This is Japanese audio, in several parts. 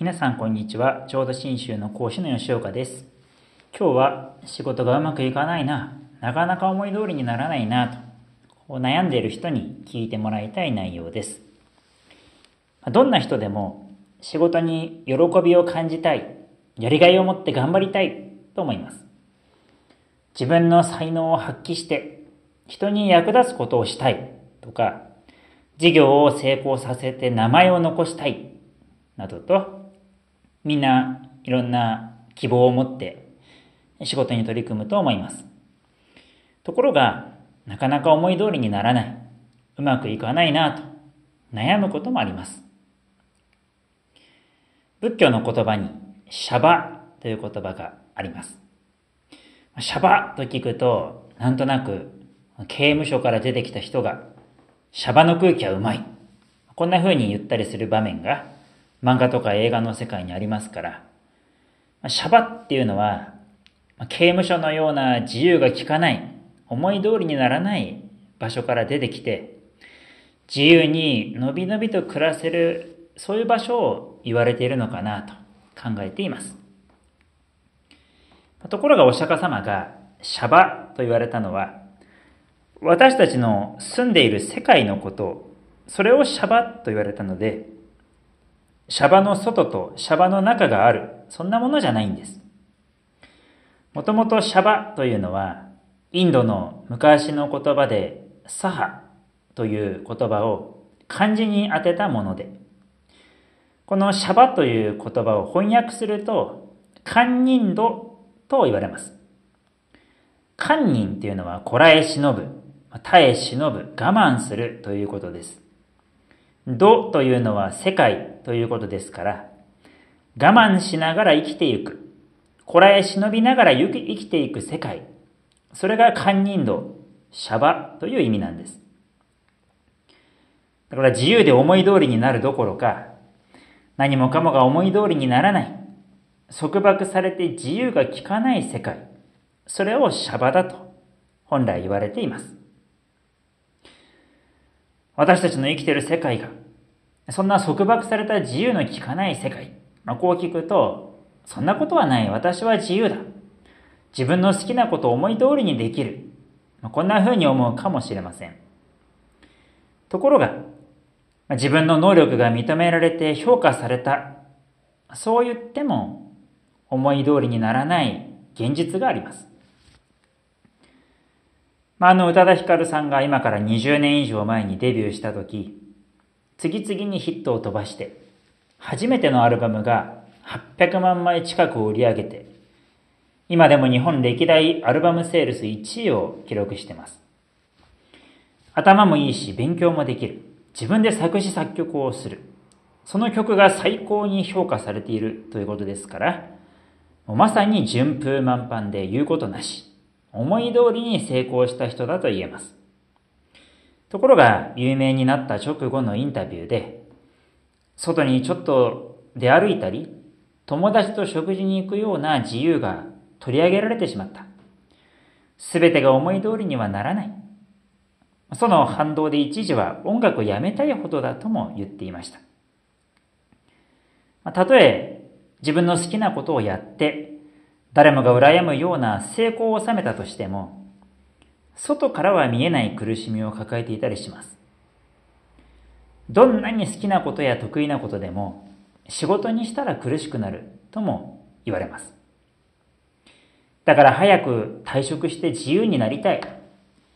皆さんこんにちは。浄土真宗の講師の吉岡です。今日は仕事がうまくいかないな、なかなか思い通りにならないなと、悩んでいる人に聞いてもらいたい内容です。どんな人でも仕事に喜びを感じたい、やりがいを持って頑張りたいと思います。自分の才能を発揮して人に役立つことをしたいとか、事業を成功させて名前を残したいなどと、みんないろんな希望を持って仕事に取り組むと思います。ところが、なかなか思い通りにならない、うまくいかないなと悩むこともあります。仏教の言葉に、シャバという言葉があります。シャバと聞くと、なんとなく刑務所から出てきた人が、シャバの空気はうまい。こんな風に言ったりする場面が漫画とか映画の世界にありますから、シャバっていうのは、刑務所のような自由が利かない、思い通りにならない場所から出てきて、自由にのびのびと暮らせる、そういう場所を言われているのかなと考えています。ところがお釈迦様がシャバと言われたのは、私たちの住んでいる世界のこと、それをシャバと言われたので、シャバの外とシャバの中がある、そんなものじゃないんです。もともとシャバというのは、インドの昔の言葉でサハという言葉を漢字に当てたもので、このシャバという言葉を翻訳すると、堪忍度と言われます。堪忍っていうのはこらえ忍ぶ、耐え忍ぶ、我慢するということです。度というのは世界ということですから、我慢しながら生きていく、こらえ忍びながら生きていく世界、それが堪忍度、シャバという意味なんです。だから自由で思い通りになるどころか、何もかもが思い通りにならない、束縛されて自由が利かない世界、それをシャバだと本来言われています。私たちの生きている世界が、そんな束縛された自由の利かない世界。まあ、こう聞くと、そんなことはない。私は自由だ。自分の好きなことを思い通りにできる。まあ、こんな風に思うかもしれません。ところが、自分の能力が認められて評価された。そう言っても思い通りにならない現実があります。まあ、あの、宇多田ヒカルさんが今から20年以上前にデビューした時、次々にヒットを飛ばして、初めてのアルバムが800万枚近くを売り上げて、今でも日本歴代アルバムセールス1位を記録しています。頭もいいし、勉強もできる。自分で作詞作曲をする。その曲が最高に評価されているということですから、まさに順風満帆で言うことなし。思い通りに成功した人だと言えます。ところが、有名になった直後のインタビューで、外にちょっと出歩いたり、友達と食事に行くような自由が取り上げられてしまった。すべてが思い通りにはならない。その反動で一時は音楽をやめたいほどだとも言っていました。たとえ自分の好きなことをやって誰もが羨むような成功を収めたとしても、外からは見えない苦しみを抱えていたりします。どんなに好きなことや得意なことでも、仕事にしたら苦しくなるとも言われます。だから早く退職して自由になりたい。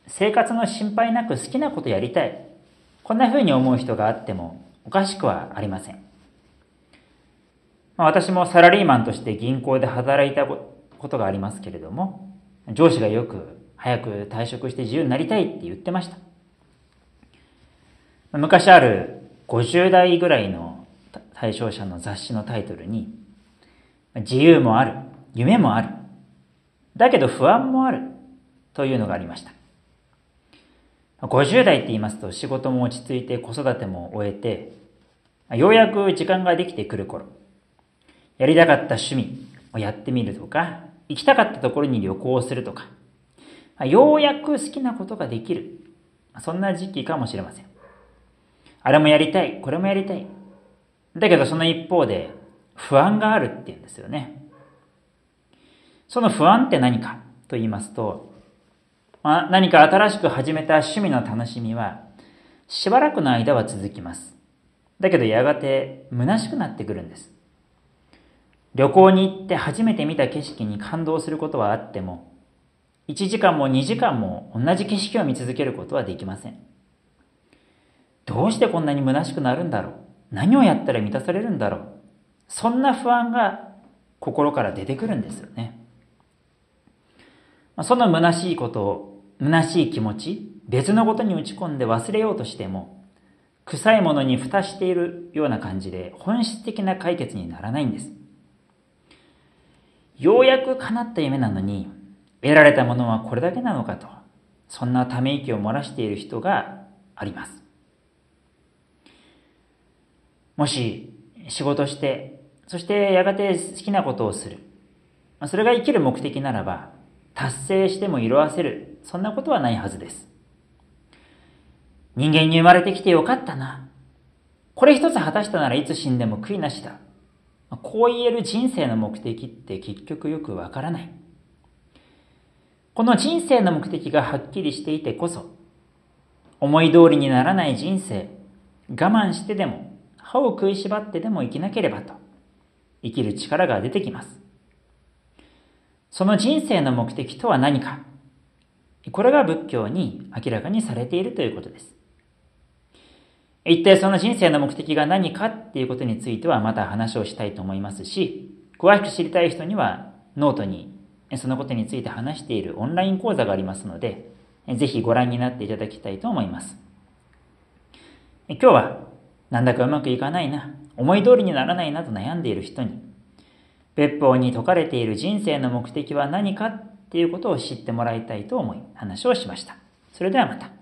生活の心配なく好きなことやりたい。こんな風に思う人があってもおかしくはありません。まあ、私もサラリーマンとして銀行で働いたことがありますけれども、上司がよく早く退職して自由になりたいって言ってました。昔ある50代ぐらいの対象者の雑誌のタイトルに、自由もある、夢もある、だけど不安もあるというのがありました。50代って言いますと仕事も落ち着いて子育ても終えて、ようやく時間ができてくる頃、やりたかった趣味をやってみるとか、行きたかったところに旅行するとか、ようやく好きなことができる。そんな時期かもしれません。あれもやりたい、これもやりたい。だけどその一方で、不安があるっていうんですよね。その不安って何かと言いますと、まあ、何か新しく始めた趣味の楽しみは、しばらくの間は続きます。だけどやがて虚しくなってくるんです。旅行に行って初めて見た景色に感動することはあっても、1時間も2時間も同じ景色を見続けることはできません。どうしてこんなに虚しくなるんだろう？何をやったら満たされるんだろう？そんな不安が心から出てくるんですよね。その虚しいことを、虚しい気持ち、別のことに打ち込んで忘れようとしても、臭いものに蓋しているような感じで本質的な解決にならないんです。ようやく叶った夢なのに、得られたものはこれだけなのかと、そんなため息を漏らしている人があります。もし仕事して、そしてやがて好きなことをする。それが生きる目的ならば、達成しても色あせる。そんなことはないはずです。人間に生まれてきてよかったな。これ一つ果たしたならいつ死んでも悔いなしだ。こう言える人生の目的って結局よくわからない。この人生の目的がはっきりしていてこそ、思い通りにならない人生、我慢してでも、歯を食いしばってでも生きなければと、生きる力が出てきます。その人生の目的とは何かこれが仏教に明らかにされているということです。一体その人生の目的が何かっていうことについてはまた話をしたいと思いますし、詳しく知りたい人にはノートにそのことについて話しているオンライン講座がありますので、ぜひご覧になっていただきたいと思います。今日はなんだかうまくいかないな、思い通りにならないなと悩んでいる人に、別法に説かれている人生の目的は何かっていうことを知ってもらいたいと思い話をしました。それではまた。